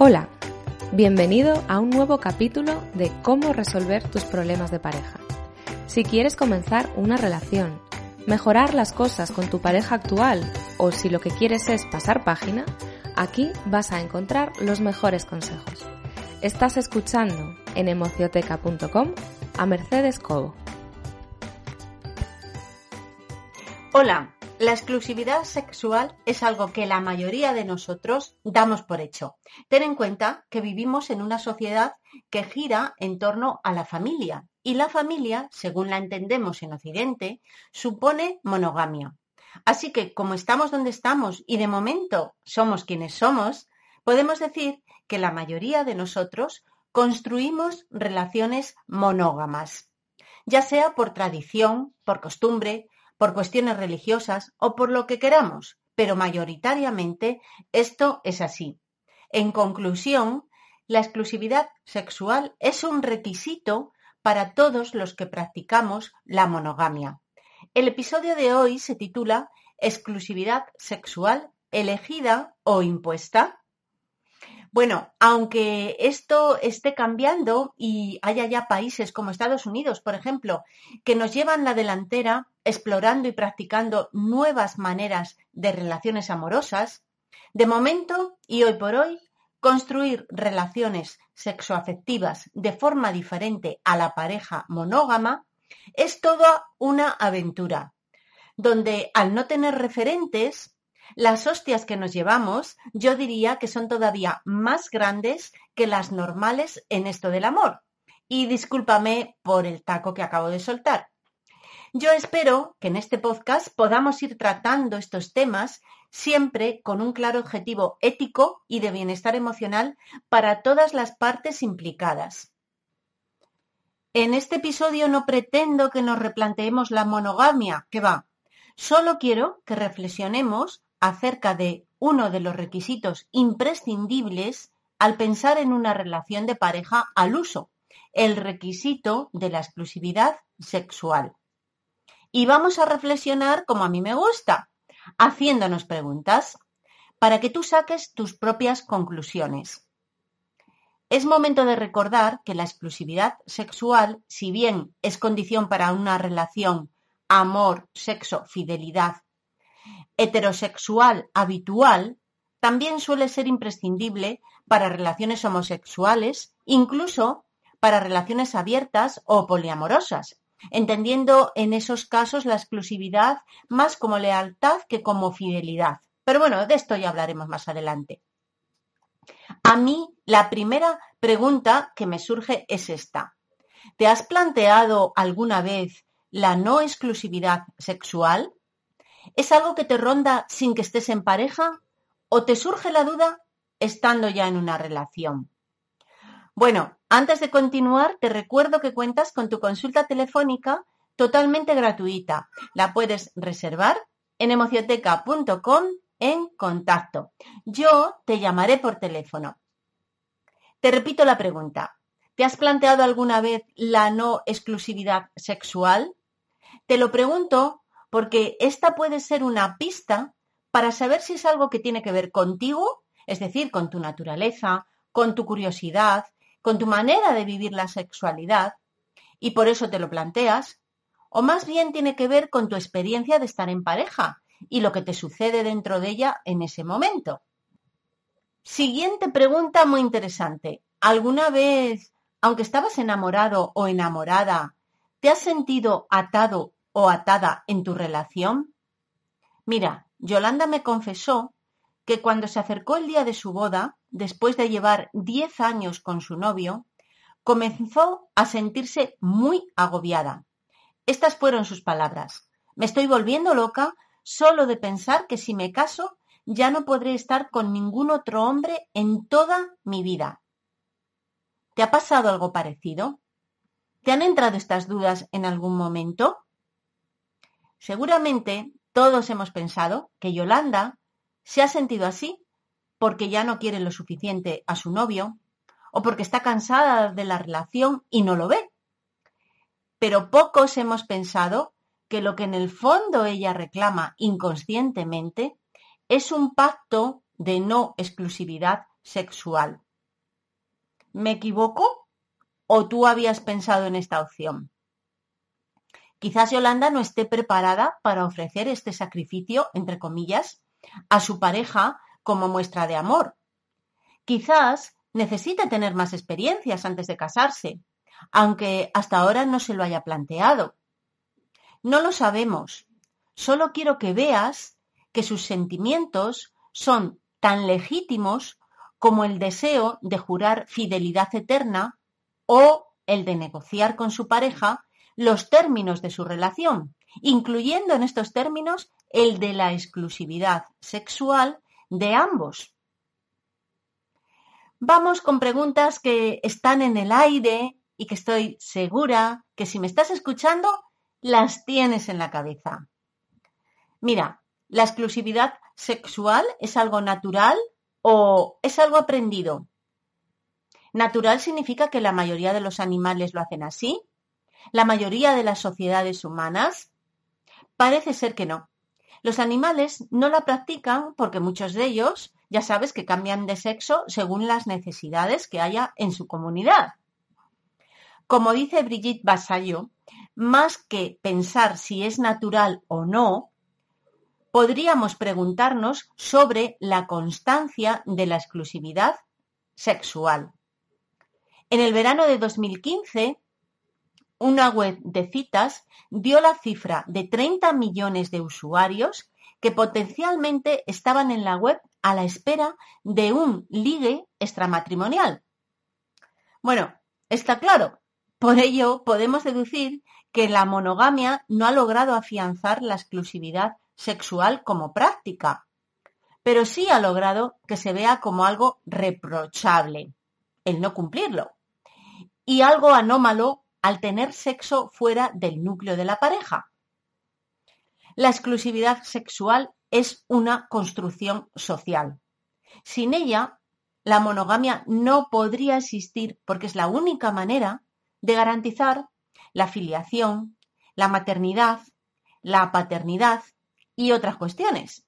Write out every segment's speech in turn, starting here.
Hola, bienvenido a un nuevo capítulo de cómo resolver tus problemas de pareja. Si quieres comenzar una relación, mejorar las cosas con tu pareja actual o si lo que quieres es pasar página, aquí vas a encontrar los mejores consejos. Estás escuchando en emocioteca.com a Mercedes Cobo. Hola, la exclusividad sexual es algo que la mayoría de nosotros damos por hecho. Ten en cuenta que vivimos en una sociedad que gira en torno a la familia y la familia, según la entendemos en Occidente, supone monogamia. Así que como estamos donde estamos y de momento somos quienes somos, podemos decir que la mayoría de nosotros construimos relaciones monógamas, ya sea por tradición, por costumbre, por cuestiones religiosas o por lo que queramos, pero mayoritariamente esto es así. En conclusión, la exclusividad sexual es un requisito para todos los que practicamos la monogamia. El episodio de hoy se titula Exclusividad sexual elegida o impuesta. Bueno, aunque esto esté cambiando y haya ya países como Estados Unidos, por ejemplo, que nos llevan la delantera explorando y practicando nuevas maneras de relaciones amorosas, de momento y hoy por hoy, construir relaciones sexoafectivas de forma diferente a la pareja monógama es toda una aventura, donde al no tener referentes, las hostias que nos llevamos, yo diría que son todavía más grandes que las normales en esto del amor. Y discúlpame por el taco que acabo de soltar. Yo espero que en este podcast podamos ir tratando estos temas siempre con un claro objetivo ético y de bienestar emocional para todas las partes implicadas. En este episodio no pretendo que nos replanteemos la monogamia, que va. Solo quiero que reflexionemos acerca de uno de los requisitos imprescindibles al pensar en una relación de pareja al uso, el requisito de la exclusividad sexual. Y vamos a reflexionar como a mí me gusta, haciéndonos preguntas, para que tú saques tus propias conclusiones. Es momento de recordar que la exclusividad sexual, si bien es condición para una relación amor, sexo, fidelidad heterosexual habitual también suele ser imprescindible para relaciones homosexuales, incluso para relaciones abiertas o poliamorosas, entendiendo en esos casos la exclusividad más como lealtad que como fidelidad. Pero bueno, de esto ya hablaremos más adelante. A mí la primera pregunta que me surge es esta. ¿Te has planteado alguna vez la no exclusividad sexual? ¿Es algo que te ronda sin que estés en pareja? ¿O te surge la duda estando ya en una relación? Bueno, antes de continuar, te recuerdo que cuentas con tu consulta telefónica totalmente gratuita. La puedes reservar en emocioteca.com en contacto. Yo te llamaré por teléfono. Te repito la pregunta. ¿Te has planteado alguna vez la no exclusividad sexual? Te lo pregunto porque esta puede ser una pista para saber si es algo que tiene que ver contigo, es decir, con tu naturaleza, con tu curiosidad, con tu manera de vivir la sexualidad, y por eso te lo planteas, o más bien tiene que ver con tu experiencia de estar en pareja y lo que te sucede dentro de ella en ese momento. Siguiente pregunta muy interesante. ¿Alguna vez, aunque estabas enamorado o enamorada, te has sentido atado o atada en tu relación? Mira, Yolanda me confesó que cuando se acercó el día de su boda, después de llevar diez años con su novio, comenzó a sentirse muy agobiada. Estas fueron sus palabras. Me estoy volviendo loca solo de pensar que si me caso ya no podré estar con ningún otro hombre en toda mi vida. ¿Te ha pasado algo parecido? ¿Te han entrado estas dudas en algún momento? Seguramente todos hemos pensado que Yolanda se ha sentido así porque ya no quiere lo suficiente a su novio o porque está cansada de la relación y no lo ve. Pero pocos hemos pensado que lo que en el fondo ella reclama inconscientemente es un pacto de no exclusividad sexual. ¿Me equivoco? ¿O tú habías pensado en esta opción? Quizás Yolanda no esté preparada para ofrecer este sacrificio, entre comillas, a su pareja como muestra de amor. Quizás necesite tener más experiencias antes de casarse, aunque hasta ahora no se lo haya planteado. No lo sabemos. Solo quiero que veas que sus sentimientos son tan legítimos como el deseo de jurar fidelidad eterna o el de negociar con su pareja los términos de su relación, incluyendo en estos términos el de la exclusividad sexual de ambos. Vamos con preguntas que están en el aire y que estoy segura que si me estás escuchando las tienes en la cabeza. Mira, ¿la exclusividad sexual es algo natural o es algo aprendido? Natural significa que la mayoría de los animales lo hacen así. ¿La mayoría de las sociedades humanas? Parece ser que no. Los animales no la practican porque muchos de ellos, ya sabes, que cambian de sexo según las necesidades que haya en su comunidad. Como dice Brigitte Basayo, más que pensar si es natural o no, podríamos preguntarnos sobre la constancia de la exclusividad sexual. En el verano de 2015, una web de citas dio la cifra de 30 millones de usuarios que potencialmente estaban en la web a la espera de un ligue extramatrimonial. Bueno, está claro. Por ello, podemos deducir que la monogamia no ha logrado afianzar la exclusividad sexual como práctica, pero sí ha logrado que se vea como algo reprochable el no cumplirlo y algo anómalo al tener sexo fuera del núcleo de la pareja. La exclusividad sexual es una construcción social. Sin ella, la monogamia no podría existir porque es la única manera de garantizar la filiación, la maternidad, la paternidad y otras cuestiones.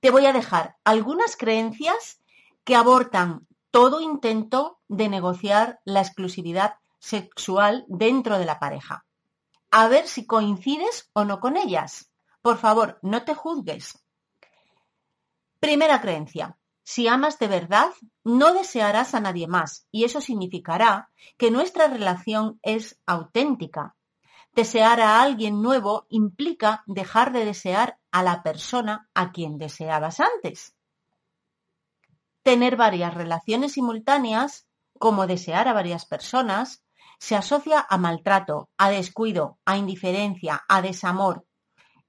Te voy a dejar algunas creencias que abortan todo intento de negociar la exclusividad sexual dentro de la pareja. A ver si coincides o no con ellas. Por favor, no te juzgues. Primera creencia. Si amas de verdad, no desearás a nadie más y eso significará que nuestra relación es auténtica. Desear a alguien nuevo implica dejar de desear a la persona a quien deseabas antes. Tener varias relaciones simultáneas, como desear a varias personas, se asocia a maltrato, a descuido, a indiferencia, a desamor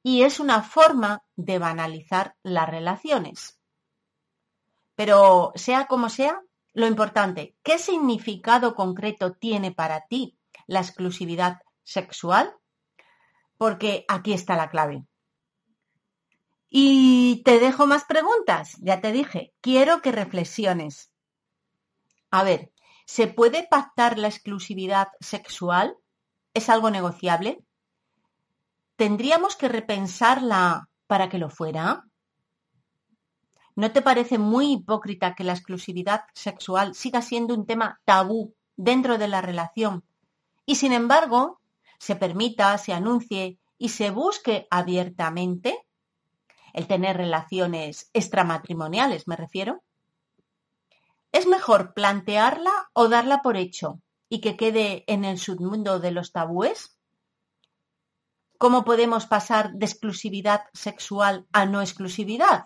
y es una forma de banalizar las relaciones. Pero sea como sea, lo importante, ¿qué significado concreto tiene para ti la exclusividad sexual? Porque aquí está la clave. Y te dejo más preguntas, ya te dije, quiero que reflexiones. A ver, ¿Se puede pactar la exclusividad sexual? ¿Es algo negociable? ¿Tendríamos que repensarla para que lo fuera? ¿No te parece muy hipócrita que la exclusividad sexual siga siendo un tema tabú dentro de la relación y sin embargo se permita, se anuncie y se busque abiertamente el tener relaciones extramatrimoniales, me refiero? ¿Es mejor plantearla o darla por hecho y que quede en el submundo de los tabúes? ¿Cómo podemos pasar de exclusividad sexual a no exclusividad?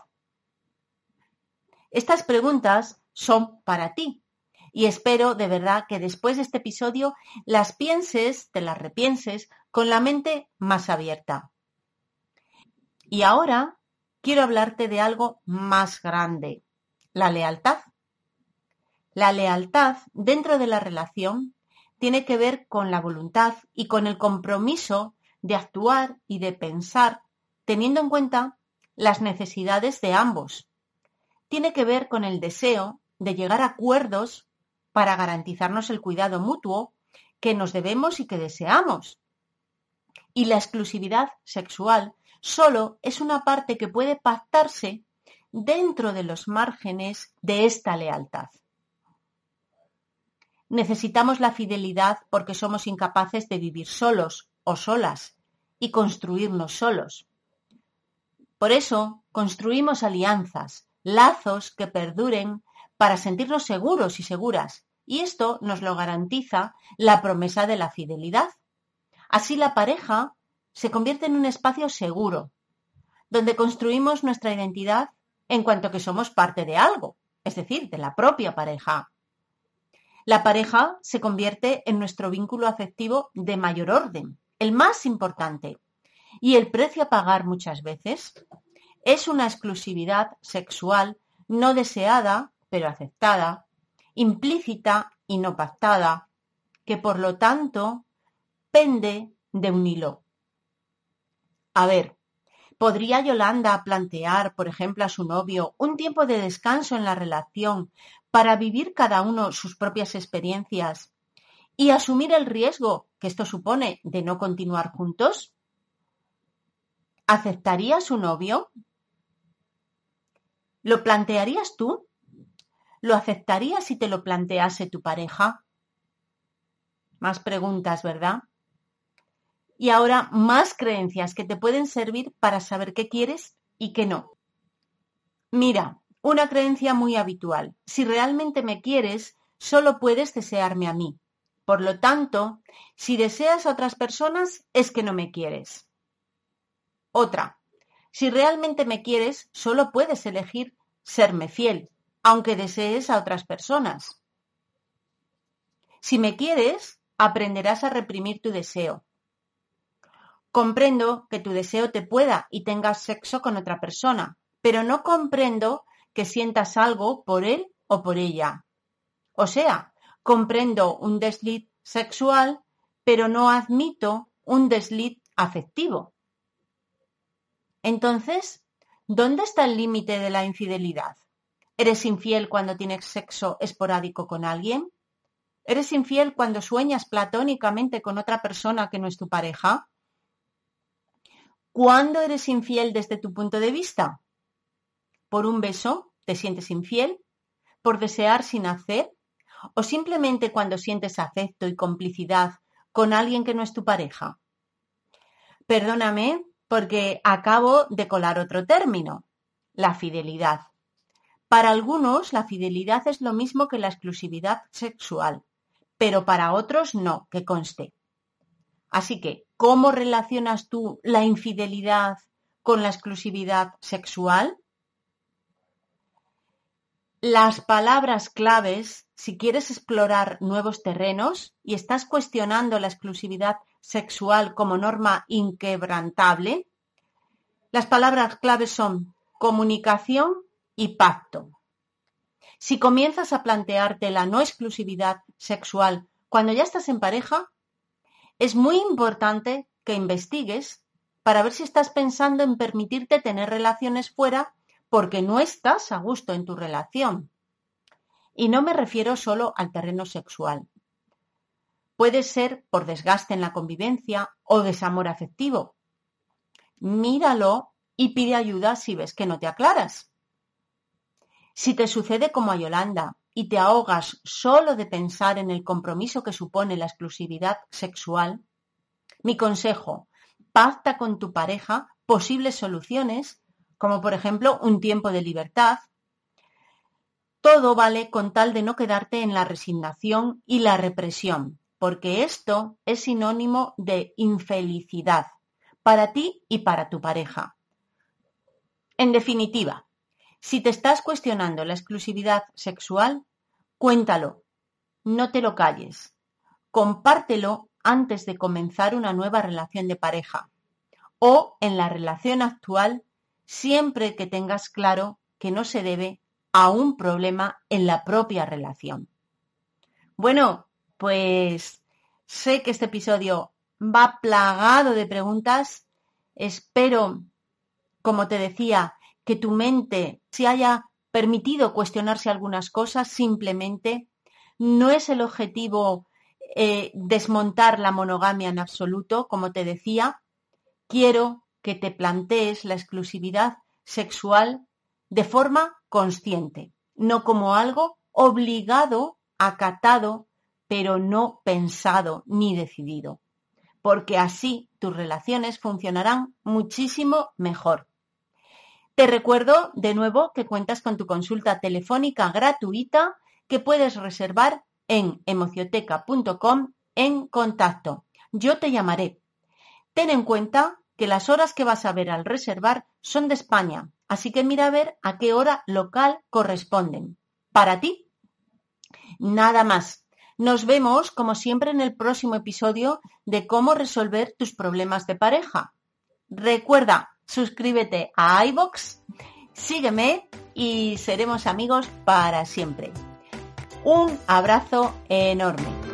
Estas preguntas son para ti y espero de verdad que después de este episodio las pienses, te las repienses con la mente más abierta. Y ahora quiero hablarte de algo más grande, la lealtad. La lealtad dentro de la relación tiene que ver con la voluntad y con el compromiso de actuar y de pensar teniendo en cuenta las necesidades de ambos. Tiene que ver con el deseo de llegar a acuerdos para garantizarnos el cuidado mutuo que nos debemos y que deseamos. Y la exclusividad sexual solo es una parte que puede pactarse dentro de los márgenes de esta lealtad. Necesitamos la fidelidad porque somos incapaces de vivir solos o solas y construirnos solos. Por eso construimos alianzas, lazos que perduren para sentirnos seguros y seguras, y esto nos lo garantiza la promesa de la fidelidad. Así la pareja se convierte en un espacio seguro, donde construimos nuestra identidad en cuanto que somos parte de algo, es decir, de la propia pareja. La pareja se convierte en nuestro vínculo afectivo de mayor orden, el más importante. Y el precio a pagar muchas veces es una exclusividad sexual no deseada, pero aceptada, implícita y no pactada, que por lo tanto pende de un hilo. A ver, ¿podría Yolanda plantear, por ejemplo, a su novio un tiempo de descanso en la relación para vivir cada uno sus propias experiencias y asumir el riesgo que esto supone de no continuar juntos? ¿Aceptaría su novio? ¿Lo plantearías tú? ¿Lo aceptarías si te lo plantease tu pareja? Más preguntas, ¿verdad? Y ahora más creencias que te pueden servir para saber qué quieres y qué no. Mira, una creencia muy habitual. Si realmente me quieres, solo puedes desearme a mí. Por lo tanto, si deseas a otras personas, es que no me quieres. Otra. Si realmente me quieres, solo puedes elegir serme fiel, aunque desees a otras personas. Si me quieres, aprenderás a reprimir tu deseo. Comprendo que tu deseo te pueda y tengas sexo con otra persona, pero no comprendo que sientas algo por él o por ella. O sea, comprendo un desliz sexual, pero no admito un desliz afectivo. Entonces, ¿dónde está el límite de la infidelidad? ¿Eres infiel cuando tienes sexo esporádico con alguien? ¿Eres infiel cuando sueñas platónicamente con otra persona que no es tu pareja? ¿Cuándo eres infiel desde tu punto de vista? ¿Por un beso te sientes infiel? ¿Por desear sin hacer? ¿O simplemente cuando sientes afecto y complicidad con alguien que no es tu pareja? Perdóname porque acabo de colar otro término, la fidelidad. Para algunos la fidelidad es lo mismo que la exclusividad sexual, pero para otros no, que conste. Así que, ¿cómo relacionas tú la infidelidad con la exclusividad sexual? Las palabras claves, si quieres explorar nuevos terrenos y estás cuestionando la exclusividad sexual como norma inquebrantable, las palabras claves son comunicación y pacto. Si comienzas a plantearte la no exclusividad sexual cuando ya estás en pareja, es muy importante que investigues para ver si estás pensando en permitirte tener relaciones fuera porque no estás a gusto en tu relación. Y no me refiero solo al terreno sexual. Puede ser por desgaste en la convivencia o desamor afectivo. Míralo y pide ayuda si ves que no te aclaras. Si te sucede como a Yolanda, y te ahogas solo de pensar en el compromiso que supone la exclusividad sexual, mi consejo, pacta con tu pareja posibles soluciones, como por ejemplo un tiempo de libertad. Todo vale con tal de no quedarte en la resignación y la represión, porque esto es sinónimo de infelicidad para ti y para tu pareja. En definitiva, si te estás cuestionando la exclusividad sexual, cuéntalo, no te lo calles. Compártelo antes de comenzar una nueva relación de pareja o en la relación actual siempre que tengas claro que no se debe a un problema en la propia relación. Bueno, pues sé que este episodio va plagado de preguntas. Espero, como te decía, que tu mente se haya permitido cuestionarse algunas cosas, simplemente no es el objetivo eh, desmontar la monogamia en absoluto, como te decía, quiero que te plantees la exclusividad sexual de forma consciente, no como algo obligado, acatado pero no pensado ni decidido, porque así tus relaciones funcionarán muchísimo mejor. Te recuerdo de nuevo que cuentas con tu consulta telefónica gratuita que puedes reservar en emocioteca.com en contacto. Yo te llamaré. Ten en cuenta que las horas que vas a ver al reservar son de España, así que mira a ver a qué hora local corresponden. Para ti. Nada más. Nos vemos, como siempre, en el próximo episodio de cómo resolver tus problemas de pareja. Recuerda, suscríbete a iBox, sígueme y seremos amigos para siempre. Un abrazo enorme.